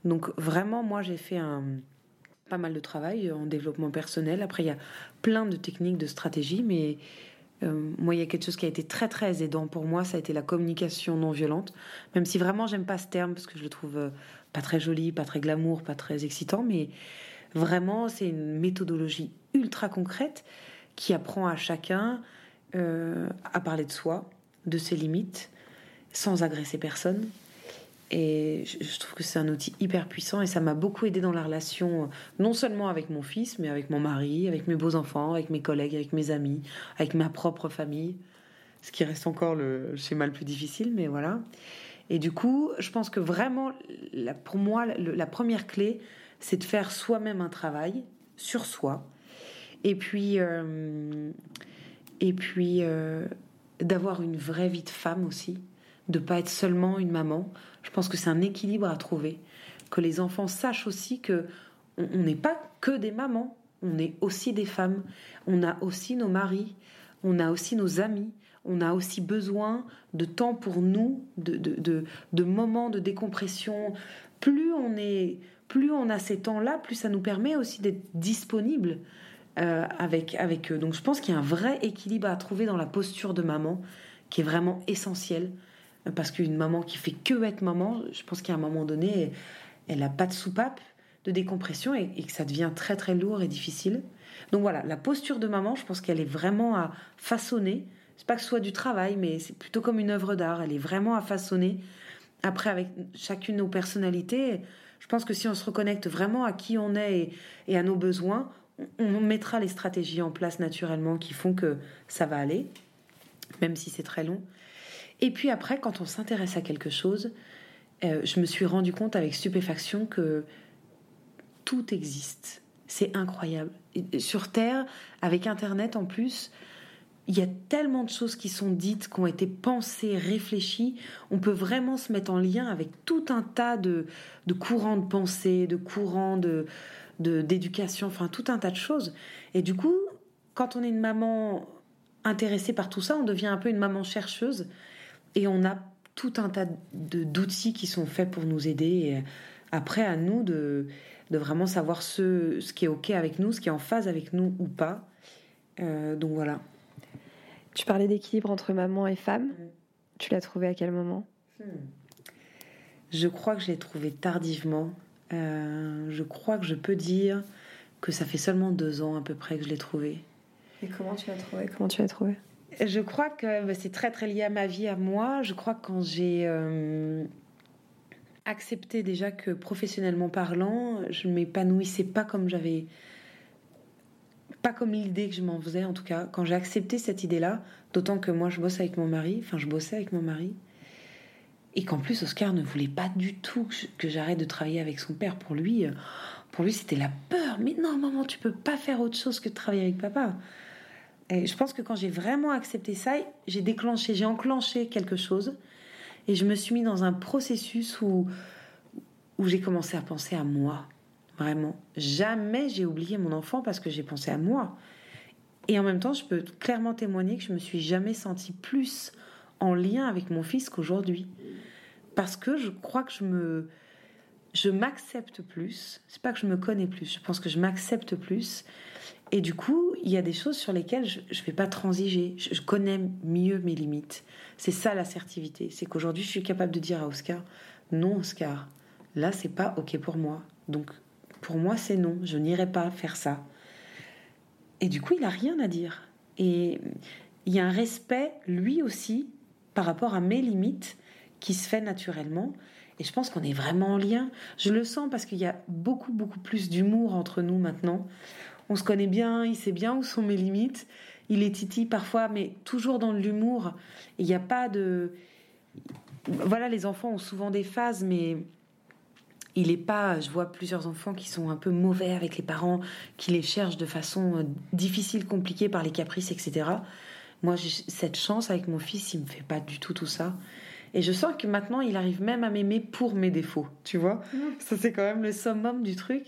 Donc vraiment, moi j'ai fait un pas mal de travail en développement personnel. Après, il y a plein de techniques, de stratégies, mais euh, moi, il y a quelque chose qui a été très très aidant pour moi, ça a été la communication non violente. Même si vraiment j'aime pas ce terme parce que je le trouve euh, pas très joli, pas très glamour, pas très excitant, mais vraiment c'est une méthodologie ultra concrète qui apprend à chacun euh, à parler de soi, de ses limites, sans agresser personne. Et je, trouve que c'est un outil hyper puissant et ça m'a beaucoup aidé dans la relation, euh, non seulement avec mon fils, mais avec mon mari, avec mes beaux-enfants, avec mes collègues, avec mes amis, avec ma propre famille. Ce qui reste encore le schéma le plus difficile, mais voilà. Et du coup, je pense que vraiment, pour moi, la première clé, c'est de faire soi-même un travail sur soi, et puis, euh, et puis euh, d'avoir une vraie vie de femme aussi, de pas être seulement une maman. Je pense que c'est un équilibre à trouver, que les enfants sachent aussi que on n'est pas que des mamans, on est aussi des femmes, on a aussi nos maris, on a aussi nos amis, on a aussi besoin de temps pour nous, de, moments de décompression. Plus on est, plus on a ces temps-là, plus ça nous permet aussi d'être disponible euh, avec avec eux. Donc je pense qu'il y a un vrai équilibre à trouver dans la posture de maman, qui est vraiment essentiel, Euh, parce qu'une maman qui fait que être maman, je pense qu'à un moment donné, elle n'a pas de soupape de décompression et, que ça devient très très lourd et difficile. Donc voilà, la posture de maman, je pense qu'elle est vraiment à façonner. C'est pas que ce soit du travail, mais c'est plutôt comme une œuvre d'art. Elle est vraiment à façonner. Après, avec chacune nos personnalités, je pense que si on se reconnecte vraiment à qui on est et, à nos besoins, on mettra les stratégies en place naturellement qui font que ça va aller, même si c'est très long. Et puis après, quand on s'intéresse à quelque chose, euh, je me suis rendu compte avec stupéfaction que tout existe. C'est incroyable. Sur Terre, avec Internet en plus, il y a tellement de choses qui sont dites, qui ont été pensées, réfléchies. On peut vraiment se mettre en lien avec tout un tas de, de courants de pensée, de courants de- d'éducation, enfin tout un tas de choses. Et du coup, quand on est une maman intéressée par tout ça, on devient un peu une maman chercheuse et on a tout un tas de- d'outils qui sont faits pour nous aider. Et après, à nous de, de vraiment savoir ce, ce qui est OK avec nous, ce qui est en phase avec nous ou pas. Euh, donc voilà. Tu parlais d'équilibre entre maman et femme. Tu l'as trouvé à quel moment? Je crois que je l'ai trouvé tardivement. Euh, je crois que je peux dire que ça fait seulement deux ans à peu près que je l'ai trouvé. Et comment tu l'as trouvé? Comment tu l'as trouvé? Je crois que bah, c'est très très lié à ma vie, à moi. Je crois que quand j'ai euh, accepté déjà que professionnellement parlant, je m'épanouissais pas comme j'avais pas comme l'idée que je m'en faisais en tout cas. Quand j'ai accepté cette idée-là, d'autant que moi je bosse avec mon mari, enfin je bossais avec mon mari, et qu'en plus Oscar ne voulait pas du tout que j'arrête de travailler avec son père. Pour lui, euh, pour lui c'était la peur. Mais non maman, tu peux pas faire autre chose que de travailler avec papa. Et je pense que quand j'ai vraiment accepté ça, j'ai déclenché, j'ai enclenché quelque chose, et je me suis mis dans un processus où où j'ai commencé à penser à moi, vraiment. Jamais j'ai oublié mon enfant parce que j'ai pensé à moi. Et en même temps, je peux clairement témoigner que je me suis jamais sentie plus en lien avec mon fils qu'aujourd'hui. Parce que je crois que je me. Je m'accepte plus. C'est pas que je me connais plus. Je pense que je m'accepte plus. Et du coup, il y a des choses sur lesquelles je ne vais pas transiger. Je, connais mieux mes limites. C'est ça l'assertivité. C'est qu'aujourd'hui, je suis capable de dire à Oscar Non, Oscar, là, c'est pas OK pour moi. Donc, pour moi, c'est non. Je n'irai pas faire ça. Et du coup, il a rien à dire. Et il y a un respect, lui aussi, par rapport à mes limites qui se fait naturellement. Et je pense qu'on est vraiment en lien. Je le sens parce qu'il y a beaucoup, beaucoup plus d'humour entre nous maintenant. On se connaît bien, il sait bien où sont mes limites. Il est titi parfois, mais toujours dans l'humour. Il n'y a pas de. Voilà, les enfants ont souvent des phases, mais il est pas. Je vois plusieurs enfants qui sont un peu mauvais avec les parents, qui les cherchent de façon difficile, compliquée par les caprices, etc. Moi, j'ai cette chance avec mon fils, il me fait pas du tout tout ça. Et je sens que maintenant, il arrive même à m'aimer pour mes défauts, tu vois. Mmh. Ça, c'est quand même le summum du truc.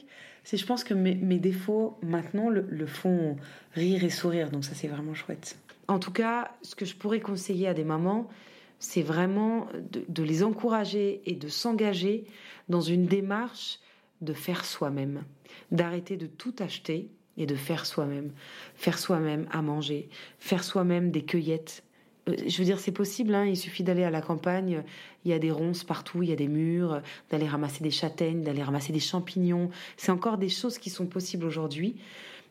Je pense que mes, défauts, maintenant, le, font rire et sourire. Donc ça, c'est vraiment chouette. En tout cas, ce que je pourrais conseiller à des mamans, c'est vraiment de, les encourager et de s'engager dans une démarche de faire soi-même, d'arrêter de tout acheter et de faire soi-même, faire soi-même à manger, faire soi-même des cueillettes. Je veux dire, c'est possible, hein, il suffit d'aller à la campagne, il y a des ronces partout, il y a des murs, d'aller ramasser des châtaignes, d'aller ramasser des champignons. C'est encore des choses qui sont possibles aujourd'hui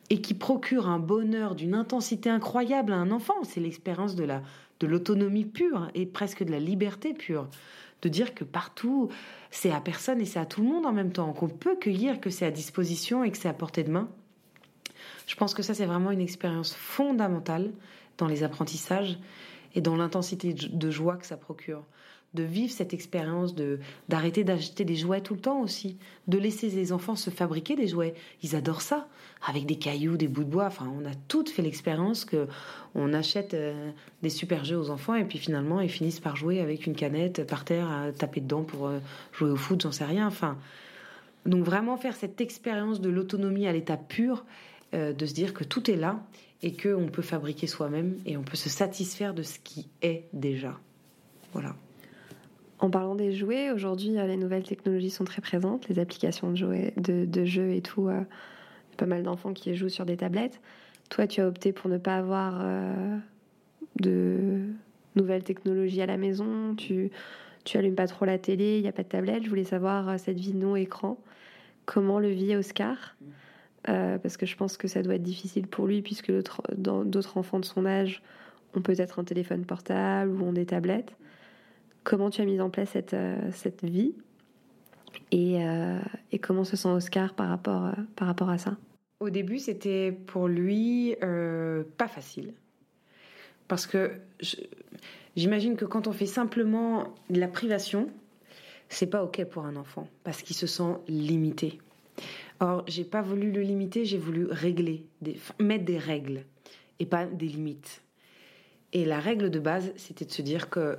et qui procurent un bonheur d'une intensité incroyable à un enfant. C'est l'expérience de l'autonomie pure et presque de la liberté pure. De dire que partout, c'est à personne et c'est à tout le monde en même temps, qu'on peut cueillir, que c'est à disposition et que c'est à portée de main. Je pense que ça, c'est vraiment une expérience fondamentale dans les apprentissages et dans l'intensité de joie que ça procure. De vivre cette expérience, de d'arrêter d'acheter des jouets tout le temps aussi, de laisser les enfants se fabriquer des jouets. Ils adorent ça, avec des cailloux, des bouts de bois. Enfin, on a toutes fait l'expérience que on achète euh, des super jeux aux enfants et puis finalement ils finissent par jouer avec une canette par terre à taper dedans pour euh, jouer au foot, j'en sais rien. Enfin, donc vraiment faire cette expérience de l'autonomie à l'état pur euh, de se dire que tout est là et qu'on peut fabriquer soi-même et on peut se satisfaire de ce qui est déjà. Voilà. En parlant des jouets, aujourd'hui, euh, les nouvelles technologies sont très présentes, les applications de, jouets, de, jeux et tout. Euh, pas mal d'enfants qui jouent sur des tablettes. Toi, tu as opté pour ne pas avoir euh, de nouvelles technologies à la maison. Tu, tu allumes pas trop la télé, il n'y a pas de tablette. Je voulais savoir cette vie non écran. Comment le vit Oscar? Euh, parce que je pense que ça doit être difficile pour lui, puisque d'autres enfants de son âge ont peut-être un téléphone portable ou ont des tablettes. Comment tu as mis en place cette, euh, vie et, euh, et, comment se sent Oscar par rapport, par rapport à ça? Au début, c'était pour lui pas facile. Parce que j'imagine que quand on fait simplement de la privation, c'est pas OK pour un enfant, parce qu'il se sent limité. Or, j'ai pas voulu le limiter, j'ai voulu régler, mettre des règles et pas des limites. Et la règle de base, c'était de se dire que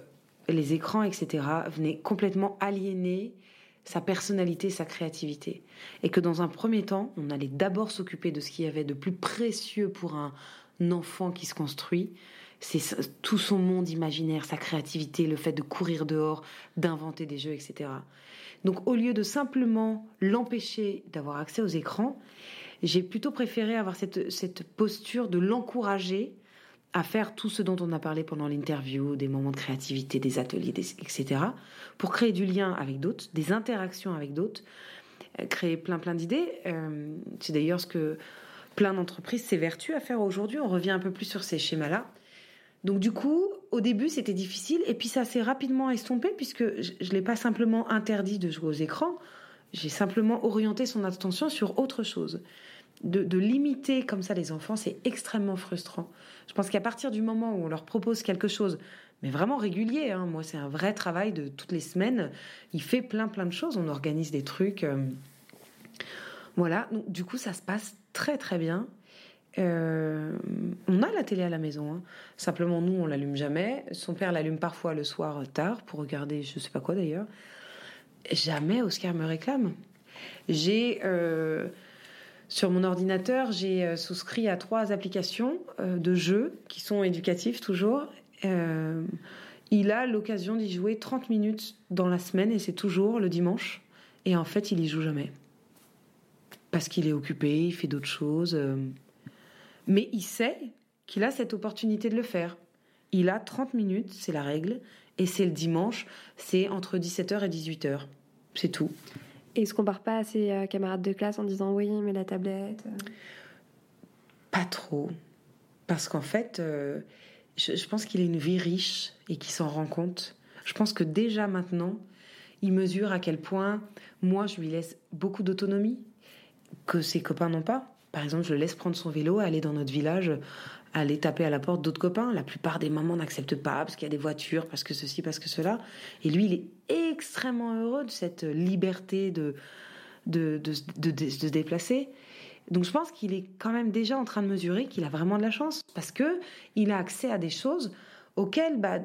les écrans, etc., venaient complètement aliéner sa personnalité, sa créativité. Et que dans un premier temps, on allait d'abord s'occuper de ce qu'il y avait de plus précieux pour un enfant qui se construit. C'est tout son monde imaginaire, sa créativité, le fait de courir dehors, d'inventer des jeux, etc. Donc au lieu de simplement l'empêcher d'avoir accès aux écrans, j'ai plutôt préféré avoir cette, posture de l'encourager à faire tout ce dont on a parlé pendant l'interview, des moments de créativité, des ateliers, etc., pour créer du lien avec d'autres, des interactions avec d'autres, créer plein plein d'idées. Euh, c'est d'ailleurs ce que plein d'entreprises s'évertuent à faire aujourd'hui. On revient un peu plus sur ces schémas-là. Donc du coup, au début, c'était difficile, et puis ça s'est rapidement estompé, puisque je ne l'ai pas simplement interdit de jouer aux écrans, j'ai simplement orienté son attention sur autre chose. De, limiter comme ça les enfants, c'est extrêmement frustrant. Je pense qu'à partir du moment où on leur propose quelque chose, mais vraiment régulier, hein, moi c'est un vrai travail de toutes les semaines, il fait plein plein de choses, on organise des trucs. Euh, voilà, donc du coup ça se passe très très bien. Euh, on a la télé à la maison. Hein. Simplement, nous, on l'allume jamais. Son père l'allume parfois le soir tard pour regarder, je sais pas quoi d'ailleurs. Jamais Oscar me réclame. J'ai euh, sur mon ordinateur, j'ai euh, souscrit à trois applications de jeux qui sont éducatifs toujours. il a l'occasion d'y jouer 30 minutes dans la semaine et c'est toujours le dimanche. Et en fait, il y joue jamais parce qu'il est occupé, il fait d'autres choses. Mais il sait qu'il a cette opportunité de le faire. Il a 30 minutes, c'est la règle, et c'est le dimanche, c'est entre 17h et 18h. C'est tout. Et il se compare pas à ses euh, camarades de classe en disant oui, mais la tablette euh. Pas trop. Parce qu'en fait, euh, je, pense qu'il a une vie riche et qu'il s'en rend compte. Je pense que déjà maintenant, il mesure à quel point moi, je lui laisse beaucoup d'autonomie que ses copains n'ont pas. Par exemple, je le laisse prendre son vélo, aller dans notre village, aller taper à la porte d'autres copains. La plupart des mamans n'acceptent pas parce qu'il y a des voitures, parce que ceci, parce que cela. Et lui, il est extrêmement heureux de cette liberté de, de, de, se déplacer. Donc je pense qu'il est quand même déjà en train de mesurer qu'il a vraiment de la chance parce que il a accès à des choses auxquelles bah,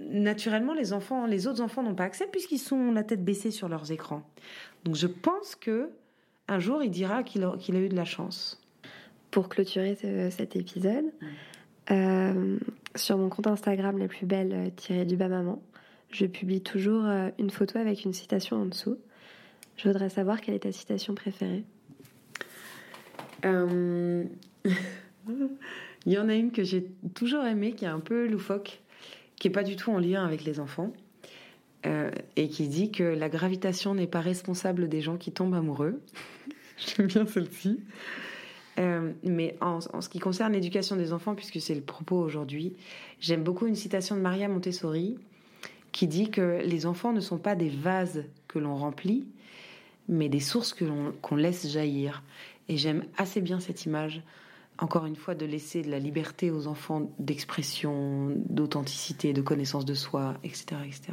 naturellement les enfants, les autres enfants n'ont pas accès puisqu'ils sont la tête baissée sur leurs écrans. Donc je pense que un jour, il dira qu'il a, eu de la chance. Pour clôturer cet épisode, euh, sur mon compte Instagram, les plus belles euh, tirées du bas maman, je publie toujours euh, une photo avec une citation en dessous. Je voudrais savoir quelle est ta citation préférée. Il y en a une que j'ai toujours aimée, qui est un peu loufoque, qui est pas du tout en lien avec les enfants. Euh, et qui dit que la gravitation n'est pas responsable des gens qui tombent amoureux. J'aime bien celle-ci. Euh, mais en, ce qui concerne l'éducation des enfants, puisque c'est le propos aujourd'hui, j'aime beaucoup une citation de Maria Montessori qui dit que les enfants ne sont pas des vases que l'on remplit, mais des sources qu'on laisse jaillir. Et j'aime assez bien cette image, encore une fois, de laisser de la liberté aux enfants d'expression, d'authenticité, de connaissance de soi, etc. etc.